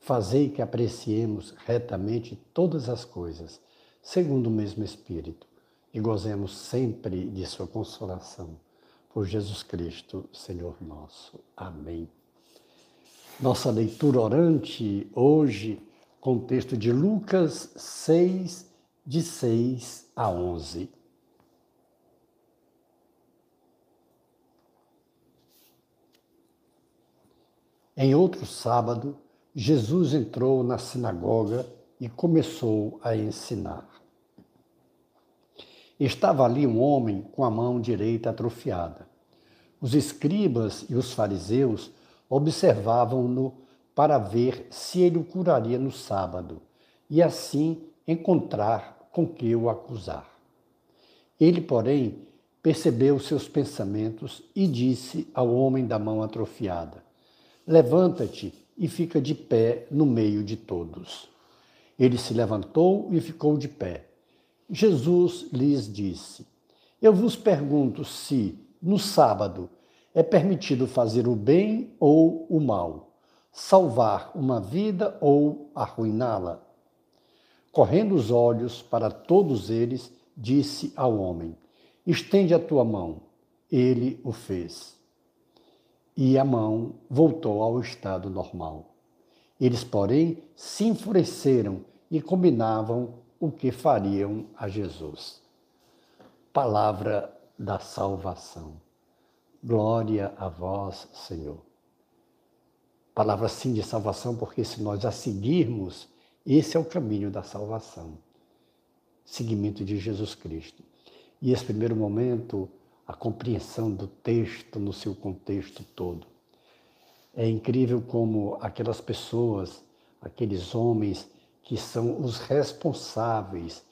Fazei que apreciemos retamente todas as coisas, segundo o mesmo Espírito, e gozemos sempre de Sua consolação. Por Jesus Cristo, Senhor nosso. Amém. Nossa leitura orante hoje, contexto de Lucas 6, de 6 a 11. Em outro sábado, Jesus entrou na sinagoga e começou a ensinar. Estava ali um homem com a mão direita atrofiada. Os escribas e os fariseus observavam-no para ver se ele o curaria no sábado e assim encontrar com que o acusar. Ele, porém, percebeu seus pensamentos e disse ao homem da mão atrofiada: Levanta-te e fica de pé no meio de todos. Ele se levantou e ficou de pé. Jesus lhes disse: Eu vos pergunto se, no sábado, é permitido fazer o bem ou o mal, salvar uma vida ou arruiná-la. Correndo os olhos para todos eles, disse ao homem: Estende a tua mão. Ele o fez e a mão voltou ao estado normal. Eles, porém, se enfureceram e combinavam o que fariam a Jesus. Palavra da salvação. Glória a vós, Senhor. Palavra sim de salvação, porque se nós a seguirmos, esse é o caminho da salvação. Seguimento de Jesus Cristo. E esse primeiro momento a compreensão do texto no seu contexto todo. É incrível como aquelas pessoas, aqueles homens que são os responsáveis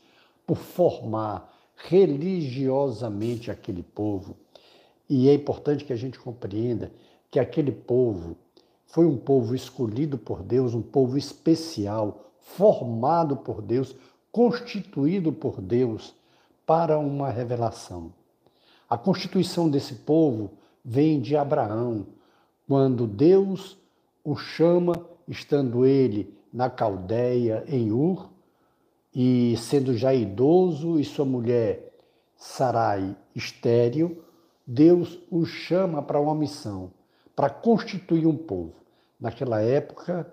por formar religiosamente aquele povo. E é importante que a gente compreenda que aquele povo foi um povo escolhido por Deus, um povo especial, formado por Deus, constituído por Deus para uma revelação. A constituição desse povo vem de Abraão, quando Deus o chama, estando ele na Caldeia, em Ur, e sendo já idoso e sua mulher Sarai estéril, Deus o chama para uma missão, para constituir um povo. Naquela época,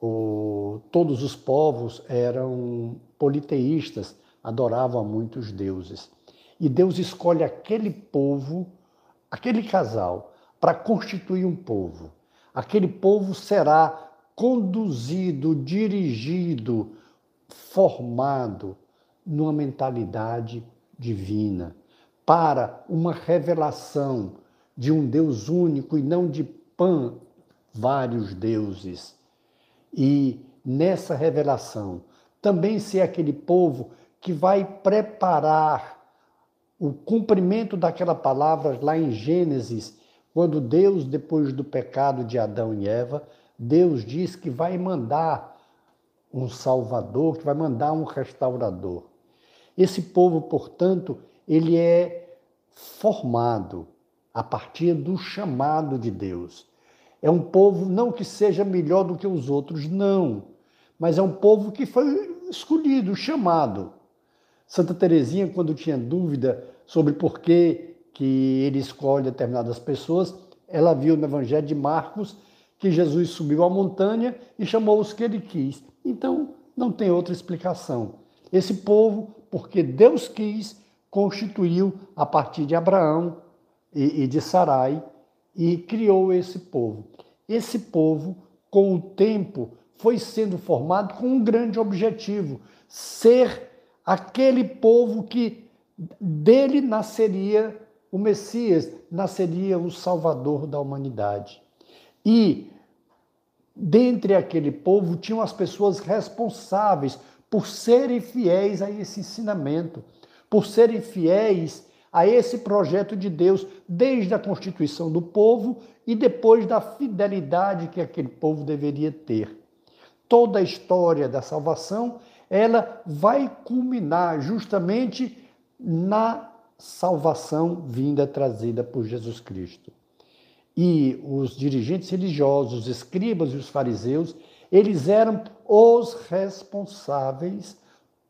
o, todos os povos eram politeístas, adoravam a muitos deuses. E Deus escolhe aquele povo, aquele casal, para constituir um povo. Aquele povo será conduzido, dirigido, formado numa mentalidade divina, para uma revelação de um Deus único e não de pan vários deuses. E nessa revelação, também ser aquele povo que vai preparar o cumprimento daquela palavra lá em Gênesis, quando Deus, depois do pecado de Adão e Eva, Deus diz que vai mandar um Salvador, que vai mandar um restaurador. Esse povo, portanto, ele é formado a partir do chamado de Deus. É um povo não que seja melhor do que os outros, não, mas é um povo que foi escolhido, chamado. Santa Teresinha, quando tinha dúvida sobre por que, que ele escolhe determinadas pessoas, ela viu no Evangelho de Marcos que Jesus subiu a montanha e chamou os que ele quis. Então, não tem outra explicação. Esse povo, porque Deus quis, constituiu a partir de Abraão e, e de Sarai e criou esse povo. Esse povo, com o tempo, foi sendo formado com um grande objetivo: ser aquele povo que dele nasceria o Messias, nasceria o Salvador da humanidade. E dentre aquele povo tinham as pessoas responsáveis por serem fiéis a esse ensinamento, por serem fiéis a esse projeto de Deus, desde a constituição do povo e depois da fidelidade que aquele povo deveria ter. Toda a história da salvação, ela vai culminar justamente na salvação vinda trazida por Jesus Cristo. E os dirigentes religiosos, os escribas e os fariseus, eles eram os responsáveis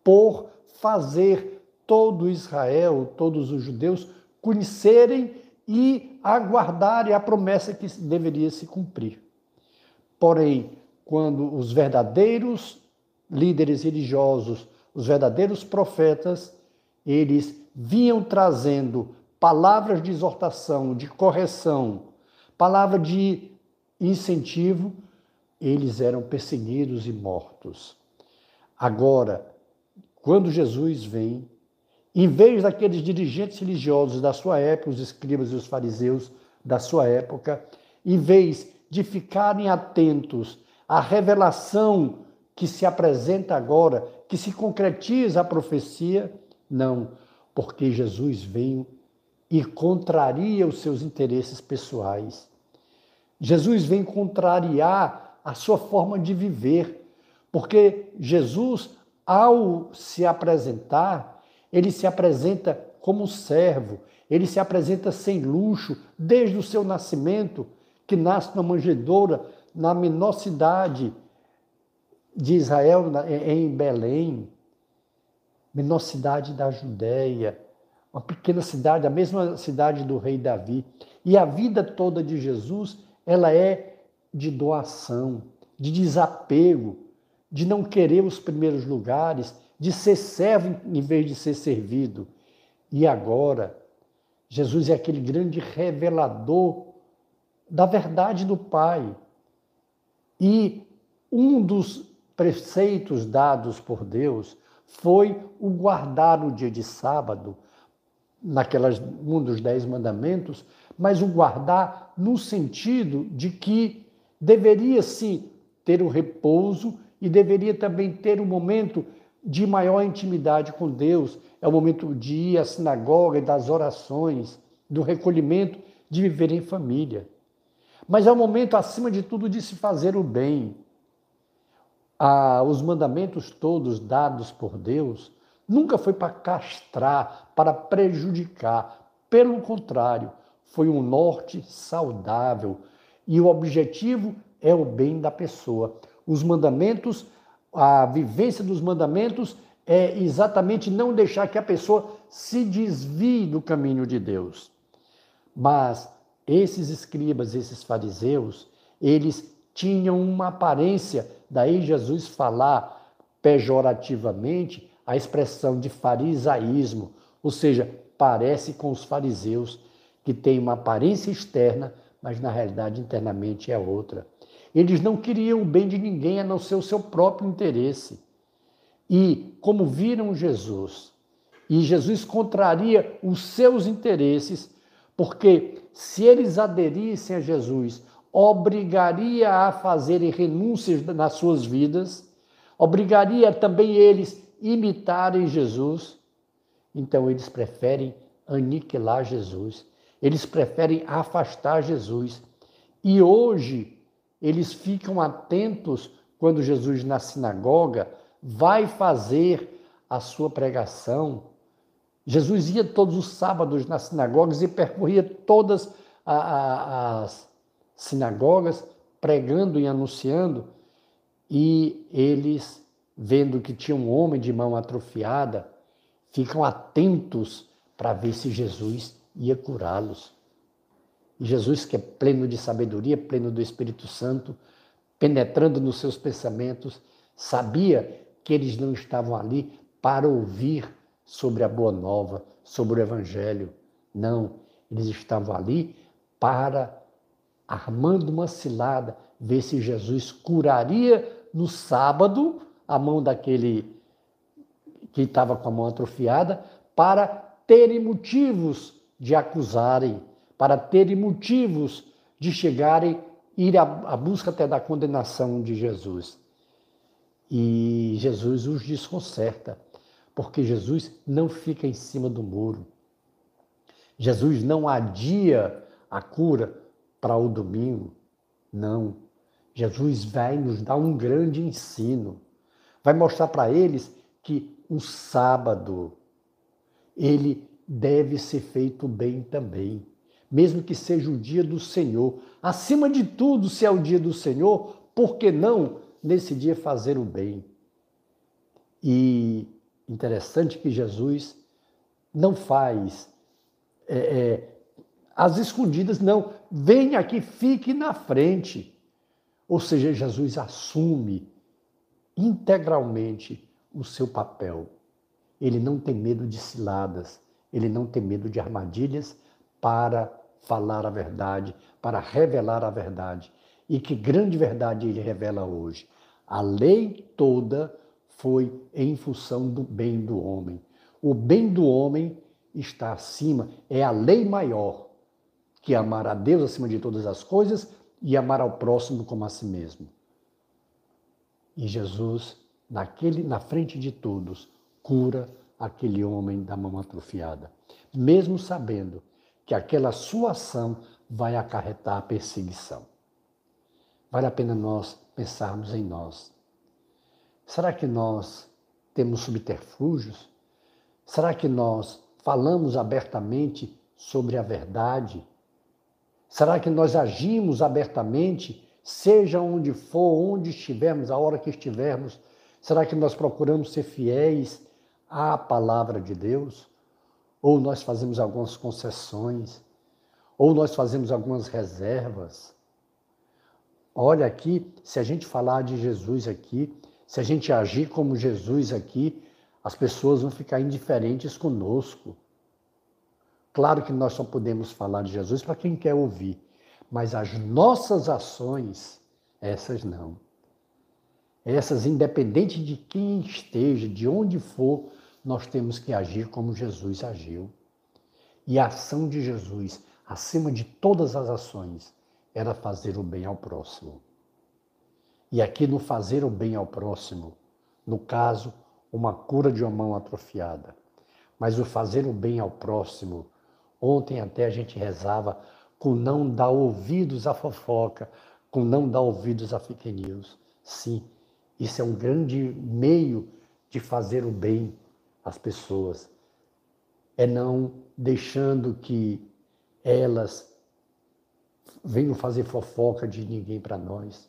por fazer todo Israel, todos os judeus, conhecerem e aguardarem a promessa que deveria se cumprir. Porém, quando os verdadeiros líderes religiosos, os verdadeiros profetas, eles vinham trazendo palavras de exortação, de correção, palavra de incentivo, eles eram perseguidos e mortos. Agora, quando Jesus vem, em vez daqueles dirigentes religiosos da sua época, os escribas e os fariseus da sua época, em vez de ficarem atentos à revelação que se apresenta agora, que se concretiza a profecia, não, porque Jesus veio e contraria os seus interesses pessoais. Jesus vem contrariar a sua forma de viver, porque Jesus, ao se apresentar, ele se apresenta como servo, ele se apresenta sem luxo, desde o seu nascimento, que nasce na manjedoura, na menor cidade de Israel, em Belém, menor cidade da Judéia, uma pequena cidade, a mesma cidade do rei Davi. E a vida toda de Jesus, ela é de doação, de desapego, de não querer os primeiros lugares, de ser servo em vez de ser servido. E agora, Jesus é aquele grande revelador da verdade do Pai. E um dos preceitos dados por Deus foi o guardar o dia de sábado, naquelas um dos dez mandamentos, mas o guardar no sentido de que deveria sim ter o repouso e deveria também ter um momento de maior intimidade com Deus. É o momento de ir à sinagoga e das orações, do recolhimento, de viver em família. Mas é o momento, acima de tudo, de se fazer o bem, ah, os mandamentos todos dados por Deus nunca foi para castrar, para prejudicar. Pelo contrário, foi um norte saudável. E o objetivo é o bem da pessoa. Os mandamentos, a vivência dos mandamentos é exatamente não deixar que a pessoa se desvie do caminho de Deus. Mas esses escribas, esses fariseus, eles tinham uma aparência Daí Jesus falar pejorativamente a expressão de farisaísmo, ou seja, parece com os fariseus, que têm uma aparência externa, mas na realidade internamente é outra. Eles não queriam o bem de ninguém a não ser o seu próprio interesse. E como viram Jesus, e Jesus contraria os seus interesses, porque se eles aderissem a Jesus obrigaria a fazerem renúncias nas suas vidas, obrigaria também eles imitarem Jesus. Então eles preferem aniquilar Jesus, eles preferem afastar Jesus. E hoje eles ficam atentos quando Jesus na sinagoga vai fazer a sua pregação. Jesus ia todos os sábados nas sinagogas e percorria todas as sinagogas, pregando e anunciando, e eles, vendo que tinha um homem de mão atrofiada, ficam atentos para ver se Jesus ia curá-los. Jesus, que é pleno de sabedoria, pleno do Espírito Santo, penetrando nos seus pensamentos, sabia que eles não estavam ali para ouvir sobre a boa nova, sobre o Evangelho. Não, eles estavam ali para armando uma cilada, ver se Jesus curaria no sábado a mão daquele que estava com a mão atrofiada, para terem motivos de acusarem, para terem motivos de chegarem, ir à, busca até da condenação de Jesus. E Jesus os desconcerta, porque Jesus não fica em cima do muro. Jesus não adia a cura para o domingo. Não. Jesus vai nos dar um grande ensino. Vai mostrar para eles que o sábado ele deve ser feito bem também, mesmo que seja o dia do Senhor. Acima de tudo, se é o dia do Senhor, por que não nesse dia fazer o bem? E interessante que Jesus não faz é, é, as escondidas, não. Venha aqui, fique na frente. Ou seja, Jesus assume integralmente o seu papel. Ele não tem medo de ciladas, ele não tem medo de armadilhas para falar a verdade, para revelar a verdade. E que grande verdade ele revela hoje. A lei toda foi em função do bem do homem. O bem do homem está acima, é a lei maior, que é amar a Deus acima de todas as coisas e amar ao próximo como a si mesmo. E Jesus, naquele, na frente de todos, cura aquele homem da mão atrofiada, mesmo sabendo que aquela sua ação vai acarretar a perseguição. Vale a pena nós pensarmos em nós. Será que nós temos subterfúgios? Será que nós falamos abertamente sobre a verdade? Será que nós agimos abertamente, seja onde for, onde estivermos, a hora que estivermos? Será que nós procuramos ser fiéis à palavra de Deus? Ou nós fazemos algumas concessões? Ou nós fazemos algumas reservas? Olha aqui, se a gente falar de Jesus aqui, se a gente agir como Jesus aqui, as pessoas vão ficar indiferentes conosco. Claro que nós só podemos falar de Jesus para quem quer ouvir, mas as nossas ações, essas não. Essas, independente de quem esteja, de onde for, nós temos que agir como Jesus agiu. E a ação de Jesus, acima de todas as ações, era fazer o bem ao próximo. E aqui no fazer o bem ao próximo, no caso, uma cura de uma mão atrofiada. Mas o fazer o bem ao próximo, ontem até a gente rezava com não dar ouvidos à fofoca, com não dar ouvidos a fake news. Sim, isso é um grande meio de fazer o bem às pessoas. É não deixando que elas venham fazer fofoca de ninguém para nós.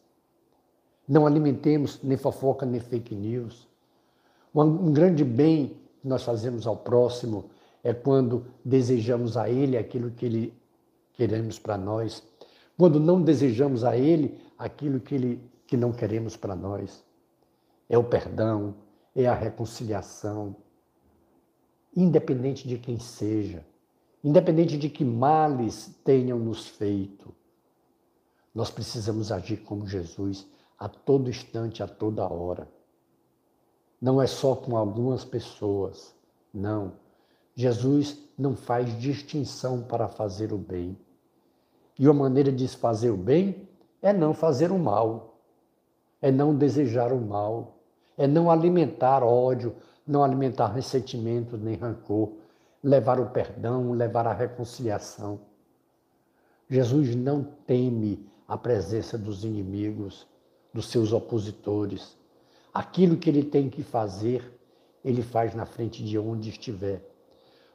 Não alimentemos nem fofoca nem fake news. Um grande bem que nós fazemos ao próximo é quando desejamos a ele aquilo que ele queremos para nós, quando não desejamos a ele aquilo que ele que não queremos para nós. É o perdão, é a reconciliação, independente de quem seja, independente de que males tenham nos feito. Nós precisamos agir como Jesus a todo instante, a toda hora. Não é só com algumas pessoas, não. Jesus não faz distinção para fazer o bem. E a maneira de se fazer o bem é não fazer o mal, é não desejar o mal, é não alimentar ódio, não alimentar ressentimento nem rancor, levar o perdão, levar a reconciliação. Jesus não teme a presença dos inimigos, dos seus opositores. Aquilo que ele tem que fazer, ele faz na frente de onde estiver.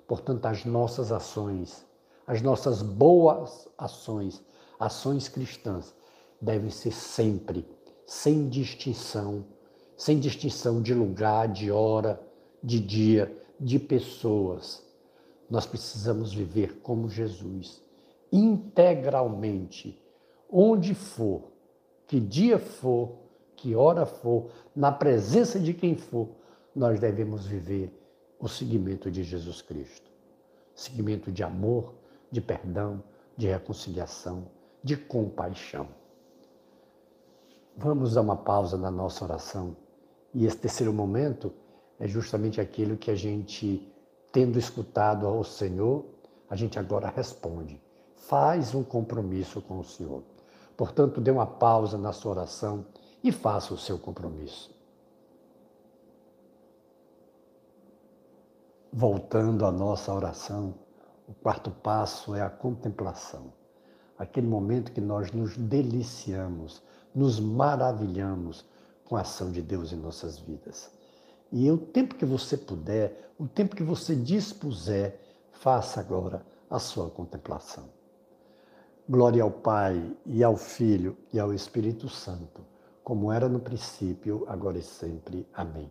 Portanto, as nossas ações, as nossas boas ações, ações cristãs, devem ser sempre, sem distinção, sem distinção de lugar, de hora, de dia, de pessoas. Nós precisamos viver como Jesus, integralmente, onde for, que dia for, que hora for, na presença de quem for, nós devemos viver o seguimento de Jesus Cristo. Seguimento de amor, de perdão, de reconciliação, de compaixão. Vamos dar uma pausa na nossa oração. E esse terceiro momento é justamente aquilo que a gente, tendo escutado ao Senhor, a gente agora responde. Faz um compromisso com o Senhor. Portanto, dê uma pausa na sua oração e faça o seu compromisso. Voltando à nossa oração, o quarto passo é a contemplação. Aquele momento que nós nos deliciamos, nos maravilhamos com a ação de Deus em nossas vidas. E o tempo que você puder, o tempo que você dispuser, faça agora a sua contemplação. Glória ao Pai, e ao Filho, e ao Espírito Santo, como era no princípio, agora e sempre. Amém.